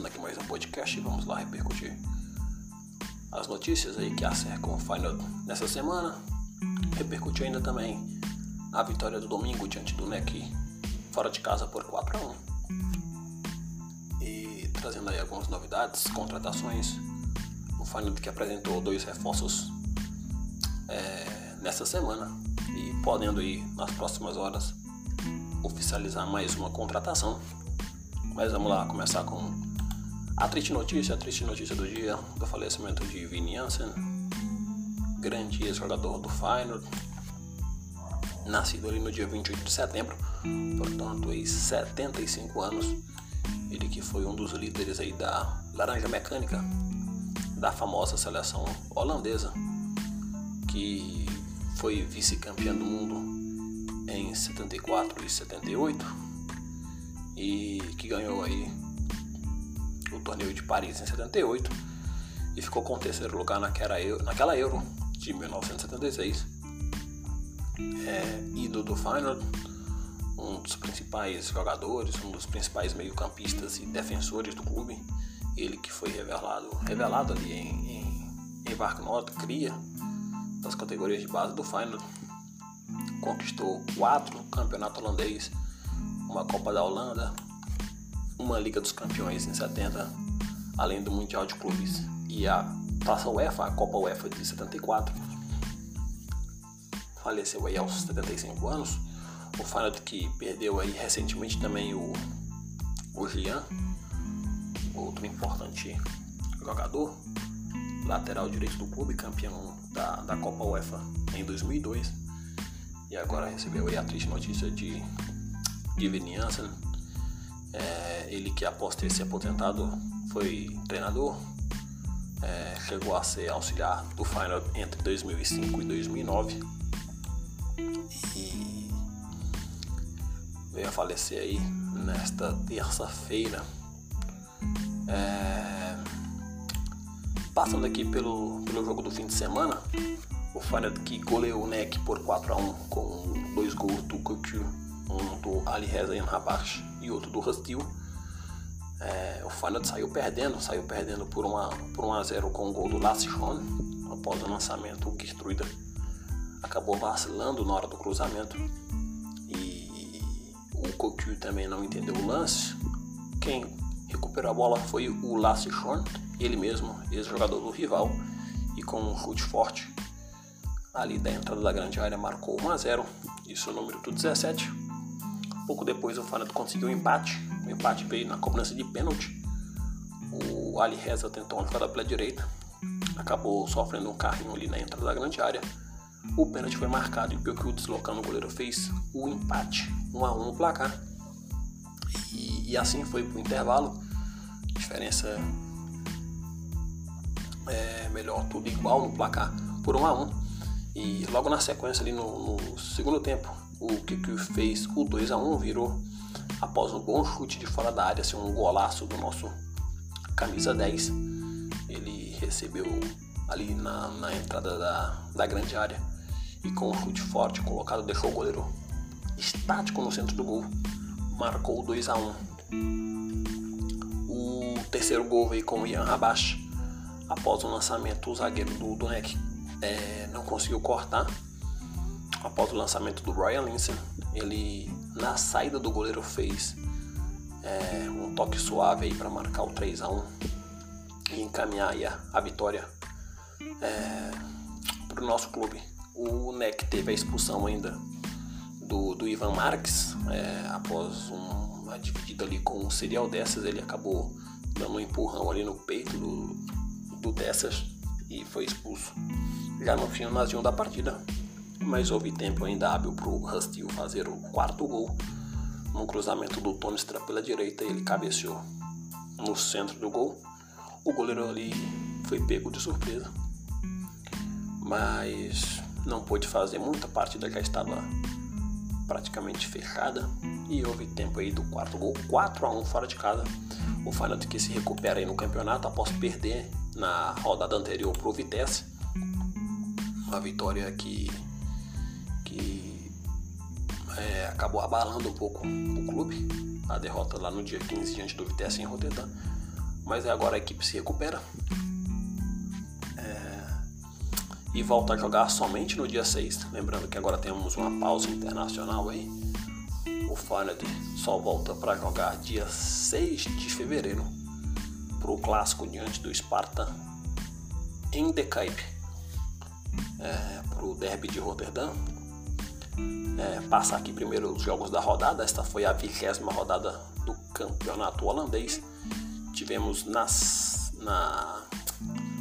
começando aqui mais um podcast e vamos lá repercutir as notícias aí que acercam o final nessa semana. Repercutir ainda também a vitória do domingo diante do NEC fora de casa por 4 a 1 E trazendo aí algumas novidades, contratações. O final que apresentou dois reforços é, nessa semana e podendo aí nas próximas horas oficializar mais uma contratação. Mas vamos lá começar com a triste notícia, a triste notícia do dia, do falecimento de Vini Janssen, grande ex-jogador do Feyenoord, nascido ali no dia 28 de setembro, portanto aí 75 anos, ele que foi um dos líderes aí da Laranja Mecânica, da famosa seleção holandesa, que foi vice-campeã do mundo em 74 e 78 e que ganhou aí o torneio de Paris em 78 e ficou com o terceiro lugar naquela Euro, naquela Euro de 1976. É, ídolo do Final, um dos principais jogadores, um dos principais meio-campistas e defensores do clube. Ele que foi revelado, revelado ali em, em, em Varknot, cria das categorias de base do Final. Conquistou quatro campeonatos holandês uma Copa da Holanda, uma Liga dos Campeões em 70, além do Mundial de Clubes e a Taça UEFA, a Copa UEFA de 74. Faleceu aí aos 75 anos. O Feyenoord que perdeu aí recentemente também o, o Gian, outro importante jogador, lateral direito do clube, campeão da, da Copa UEFA em 2002. E agora recebeu aí a triste notícia de Steven Janssen, é, ele que após ter se aposentado foi treinador, é, chegou a ser auxiliar do Final entre 2005 e 2009 e veio a falecer aí nesta terça-feira. É, passando aqui pelo, pelo jogo do fim de semana, o Final que goleou o NEC por 4 a 1 com dois gols do Cocu um do Ali Reza Rabash e outro do Rustil. É, o Feyenoord saiu perdendo, saiu perdendo por 1 a, por 1 a 0 com o gol do Lassichon. Após o lançamento, o Gertruida acabou vacilando na hora do cruzamento e o Cocu também não entendeu o lance. Quem recuperou a bola foi o Lassichon, ele mesmo, ex-jogador do rival, e com um chute forte ali da entrada da grande área marcou 1 a 0. Isso é o número do 17. Pouco depois o Feyenoord conseguiu um empate. O empate veio na cobrança de pênalti. O Ali Reza tentou uma jogada pela direita. Acabou sofrendo um carrinho ali na entrada da grande área. O pênalti foi marcado e o que o deslocando o goleiro fez o empate. 1 um a 1 um no placar. E, e assim foi pro intervalo. Diferença é melhor, tudo igual no placar por 1 um a 1 E logo na sequência ali no, no segundo tempo, o que, fez o 2 a 1 virou após um bom chute de fora da área, assim, um golaço do nosso camisa 10. Ele recebeu ali na, na entrada da, da grande área e com um chute forte colocado deixou o goleiro estático no centro do gol. Marcou o 2 a 1 O terceiro gol veio com o Ian Rabash. Após o lançamento, o zagueiro do Donek é, não conseguiu cortar após o lançamento do Ryan Lindsay, ele na saída do goleiro fez é, um toque suave aí para marcar o 3 a 1 e encaminhar a, a, vitória é, para o nosso clube. O NEC teve a expulsão ainda do, do Ivan Marques é, após uma dividida ali com o serial dessas, ele acabou dando um empurrão ali no peito do, do dessas e foi expulso. Já no finalzinho da partida, mas houve tempo ainda hábil para o Rustil fazer o quarto gol. No cruzamento do Tomistra pela direita, ele cabeceou no centro do gol. O goleiro ali foi pego de surpresa, mas não pôde fazer muita partida, já estava praticamente fechada e houve tempo aí do quarto gol, 4 a 1 fora de casa. O Feyenoord que se recupera aí no campeonato após perder na rodada anterior para o Vitesse. Uma vitória que que é, acabou abalando um pouco o clube. A derrota lá no dia 15 diante do Vitesse em Rotterdam. Mas agora a equipe se recupera é, e volta a jogar somente no dia 6. Lembrando que agora temos uma pausa internacional aí. O Feyenoord só volta para jogar dia 6 de fevereiro para o clássico diante do Sparta em De Kuip, é, para o derby de Rotterdam. É, passar aqui primeiro os jogos da rodada. Esta foi a vigésima rodada do campeonato holandês. Tivemos nas, na,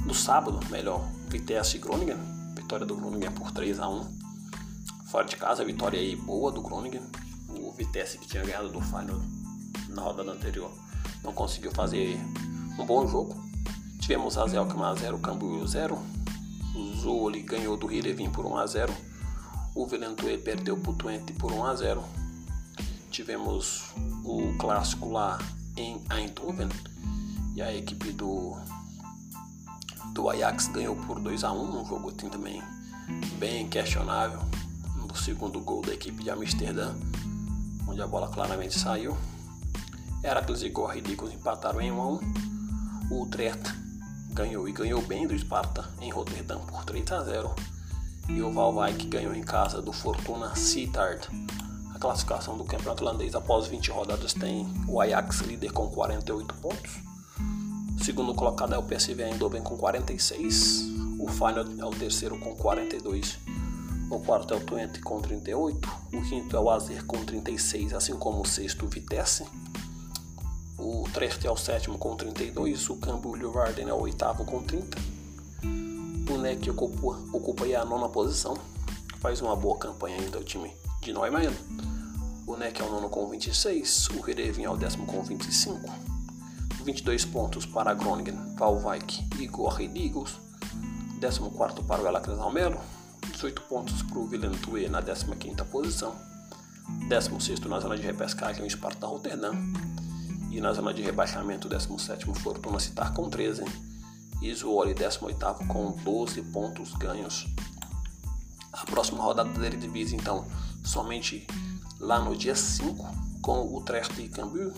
no sábado, melhor, Vitesse e Groningen. Vitória do Groningen por 3 a 1 Fora de casa, vitória aí boa do Groningen. O Vitesse que tinha ganhado do Feyenoord na rodada anterior não conseguiu fazer um bom jogo. Tivemos a Zelkma 0, Cambuio 0. O Zoli ganhou do Hirevin por 1 a 0. O Velentue perdeu para o Twente por 1 a 0. Tivemos o clássico lá em Eindhoven e a equipe do do Ajax ganhou por 2 a 1, um jogo assim também bem questionável. No segundo gol da equipe de Amsterdã, onde a bola claramente saiu. Heracles e Gorridicos empataram em 1 a 1. O Utrecht ganhou e ganhou bem do Sparta em Rotterdam por 3 a 0. E o Valwijk ganhou em casa do Fortuna Sittard. A classificação do campeonato holandês após 20 rodadas tem o Ajax líder com 48 pontos. O segundo colocado é o PSV Eindhoven com 46. O Feyenoord é o terceiro com 42. O quarto é o Twente com 38. O quinto é o Azer com 36, assim como o sexto o Vitesse. O Trest é o sétimo com 32. O Cambuur Varden é o oitavo com 30. O NEC ocupa, ocupa aí a nona posição. Faz uma boa campanha ainda o time de Neumann. O NEC é o nono com 26. O Herevin é o décimo com 25. 22 pontos para Groningen, Valwijk e Gorrid Eagles. 14 para o Elacres Almelo. 18 pontos para o Willem na 15 posição. 16 na zona de repescagem o Sparta Rotterdam. E na zona de rebaixamento, o 17 Fortuna Citar com 13. Zwolle 18 com 12 pontos ganhos. A próxima rodada da Eredivisie, então, somente lá no dia 5, com o Utrecht e Cambuur.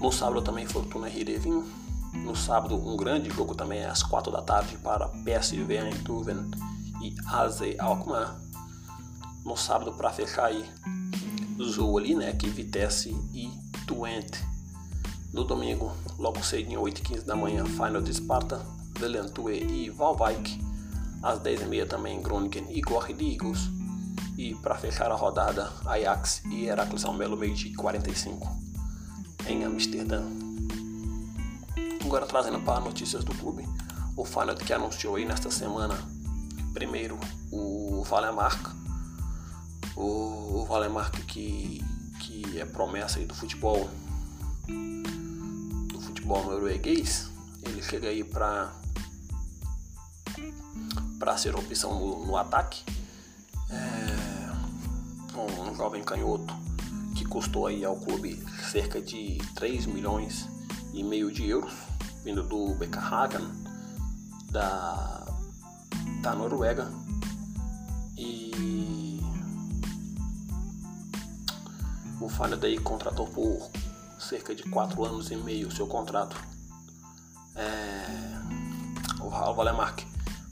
No sábado também Fortuna e. No sábado, um grande jogo também às 4 da tarde para PSV Eindhoven e AZ Alkmaar. No sábado, para fechar aí, Zwolle, né, que Vitesse e Twente. No domingo, logo cedinho, 8h15 da manhã, Final de Sparta, Velentue e Valwijk. Às 10h30 também, Groningen e Gorrid Eagles. E para fechar a rodada, Ajax e Heracles Almelo, meio de 45 em Amsterdã. Agora trazendo para notícias do clube, o Feyenoord que anunciou aí nesta semana, primeiro o Valemark, o, o Valemark que, que é promessa aí do futebol do futebol norueguês, ele chega aí para para ser opção no, no ataque. É, um jovem canhoto que custou aí ao clube cerca de 3 milhões e meio de euros, vindo do Hagen da, da Noruega. E o Feyenoord daí contratou por cerca de 4 anos e meio o seu contrato. É, o Valemark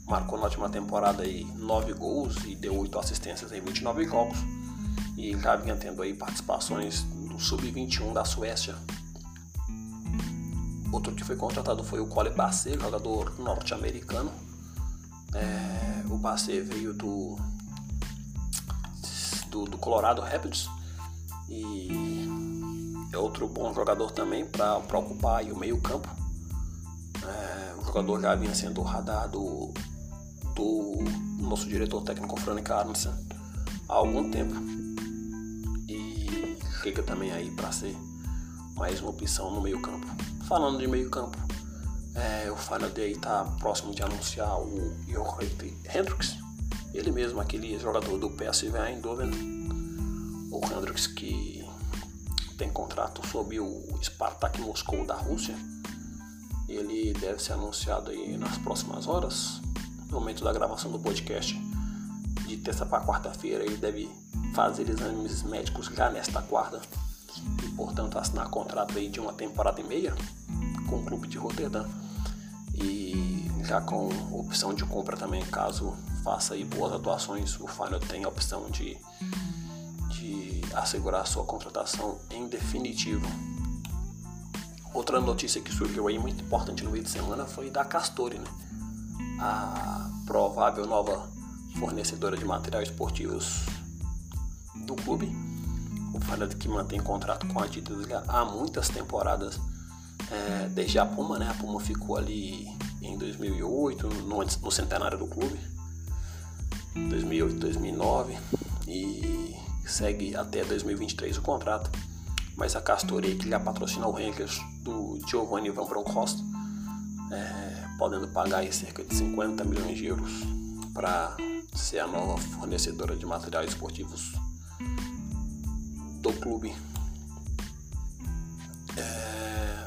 marcou na última temporada aí 9 gols e deu 8 assistências em 29 jogos e já vinha tendo aí participações no Sub-21 da Suécia. Outro que foi contratado foi o Cole Basset, jogador norte-americano. É, o Basset veio do, do, do, Colorado Rapids e é outro bom jogador também para ocupar o meio campo. É, o jogador já vinha sendo radado do nosso diretor técnico Frank Arnson há algum tempo chega também aí para ser mais uma opção no meio campo. Falando de meio campo, é, o aí está próximo de anunciar o Johan Hendricks, ele mesmo, aquele jogador do PSV Eindhoven, o Hendricks que tem contrato sob o Spartak Moscou da Rússia. Ele deve ser anunciado aí nas próximas horas, no momento da gravação do podcast de terça para quarta-feira. Ele deve fazer exames médicos já nesta quarta e, portanto, assinar contrato aí de uma temporada e meia com o clube de Rotterdam. E já com opção de compra também, caso faça aí boas atuações, o Feyenoord tem a opção de assegurar sua contratação em definitivo. Outra notícia que surgiu aí muito importante no meio de semana foi da Castori, né? A provável nova fornecedora de materiais esportivos do clube. O Feyenoord que mantém contrato com a Adidas há muitas temporadas, é, desde a Puma, né? A Puma ficou ali em 2008, no, no centenário do clube, 2008, 2009 e segue até 2023 o contrato. Mas a Castorei que já patrocina o Rankers do Giovanni Van Bronckhorst, é, podendo pagar aí cerca de 50 milhões de euros para ser a nova fornecedora de materiais esportivos do clube. É...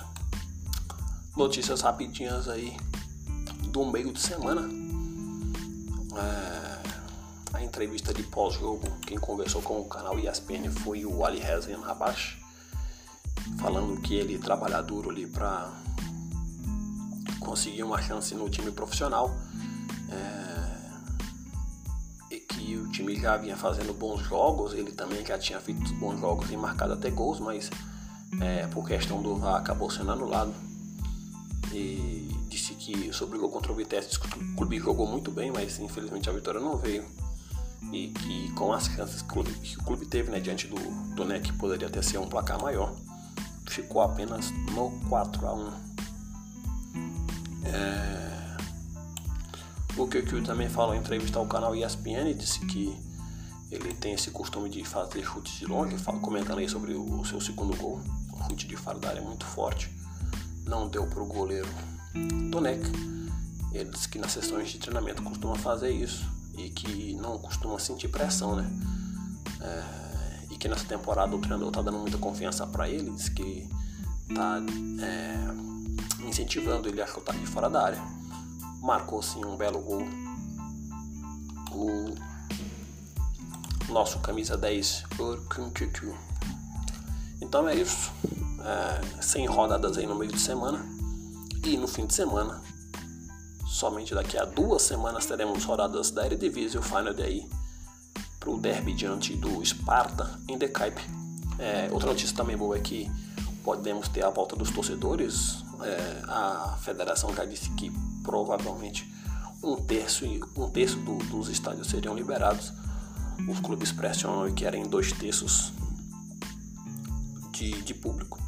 Notícias rapidinhas aí do meio de semana. É... Entrevista de pós-jogo, quem conversou com o canal ESPN foi o Ali Rezan Rabash, falando que ele trabalha duro ali para conseguir uma chance no time profissional. É o time já vinha fazendo bons jogos, ele também já tinha feito bons jogos e marcado até gols, mas é, por questão do VAR acabou sendo anulado. E disse que sobre o gol contra o Vitesse, o clube jogou muito bem, mas infelizmente a vitória não veio. E que com as chances que o clube, o teve né, diante do, do NEC poderia ter sido um placar maior, ficou apenas no 4 a 1 é, o QQ também falou em entrevista ao canal ESPN disse que ele tem esse costume de fazer chutes de longe, comentando aí sobre o seu segundo gol. Um chute de fora da área muito forte. Não deu para o goleiro Donek. Ele disse que nas sessões de treinamento costuma fazer isso e que não costuma sentir pressão, né? É, e que nessa temporada o treinador está dando muita confiança para ele, diz que está é, incentivando ele a chutar de fora da área marcou sim um belo gol. O nosso camisa 10 Urkunkuku. Então é isso. É, 100 rodadas aí no meio de semana. E no fim de semana, somente daqui a duas semanas teremos rodadas da Eredivisie, o final daí para o derby diante do Sparta em The É, outra notícia também boa é que podemos ter a volta dos torcedores. É, a federação já disse que provavelmente um terço, um terço do, dos estádios seriam liberados. Os clubes pressionam e querem dois terços de, de público.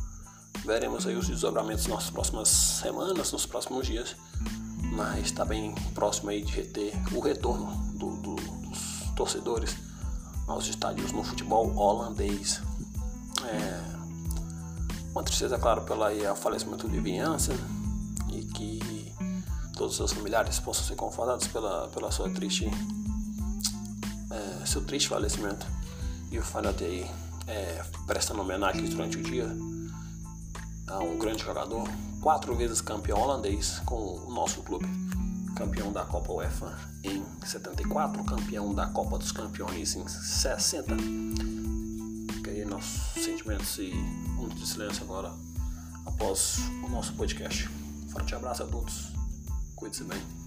Veremos aí os desdobramentos nas próximas semanas, nos próximos dias, mas está bem próximo aí de ter o retorno do, do, dos torcedores aos estádios no futebol holandês. É, uma tristeza, claro, pelo falecimento de Vinhança e que todos os seus familiares possam ser confortados pela, pela sua triste é, seu triste falecimento e o Fanat aí é, prestando homenagem durante o dia um grande jogador, quatro vezes campeão holandês com o nosso clube, campeão da Copa UEFA em 74, campeão da Copa dos Campeões em 60. Que aí nossos sentimentos e um de silêncio agora após o nosso podcast. Forte abraço a todos. Cuide-se bem.